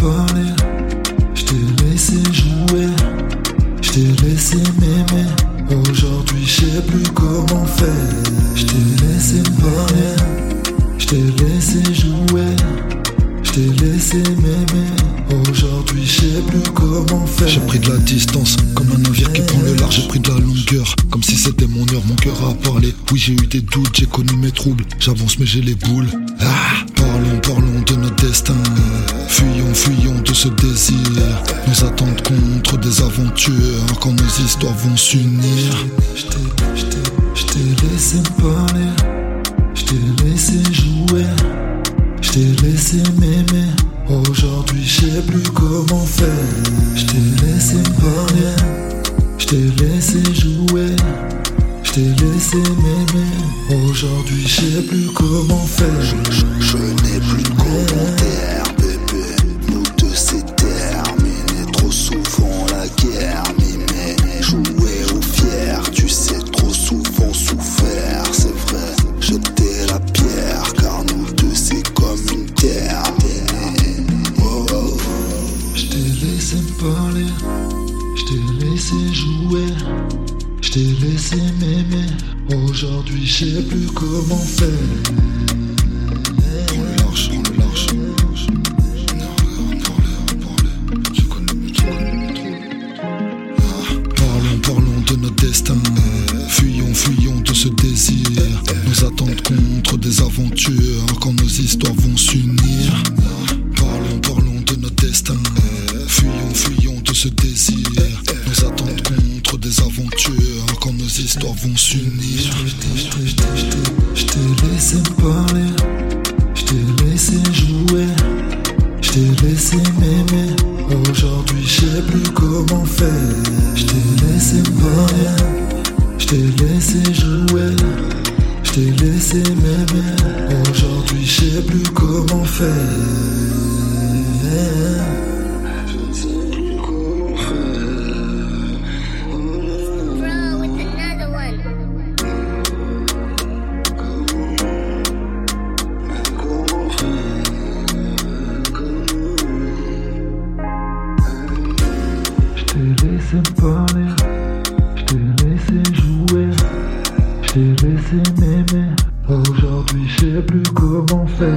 parler. Je laissé jouer. Je laissé m'aimer. Aujourd'hui, je sais plus comment faire. Je t'ai laissé parler. Je t'ai laissé jouer. Je laissé m'aimer. Aujourd'hui, je sais plus comment faire. J'ai pris de la distance, comme un navire qui prend le large. J'ai pris de la longueur, comme si c'était mon heure. Mon cœur a parlé. Oui, j'ai eu des doutes, j'ai connu mes troubles. J'avance, mais j'ai les boules. Ah, ce désir. Nous attendent contre des aventures. Quand nos histoires vont s'unir. Je t'ai, je je laissé parler. Je t'ai laissé jouer. Je t'ai laissé m'aimer. Aujourd'hui, je sais plus comment faire. Je t'ai laissé parler. Je t'ai laissé jouer. Je t'ai laissé m'aimer. Aujourd'hui, je sais plus comment faire. Je n'ai plus de commentaires, je t'ai laissé jouer, je t'ai laissé m'aimer. Aujourd'hui, je sais plus comment faire. Prends le large, prends le. Ah, Parlons, parlons de notre destin. Fuyons, fuyons de ce désir. Nous attendent contre des aventures. Quand nos histoires vont s'unir. Parlons, parlons de notre destin. Fuyons, fuyons de ce désir. Histoires vont s'unir. Je t'ai- laissé parler, je t'ai laissé jouer, je t'ai laissé m'aimer. Aujourd'hui, je sais plus comment faire. Je t'ai laissé parler, je t'ai laissé jouer, je t'ai laissé m'aimer. Aujourd'hui, je sais plus comment faire. t'ai laissé me parler, je t'ai laissé jouer, je t'ai laissé m'aimer. Aujourd'hui, je sais plus comment faire.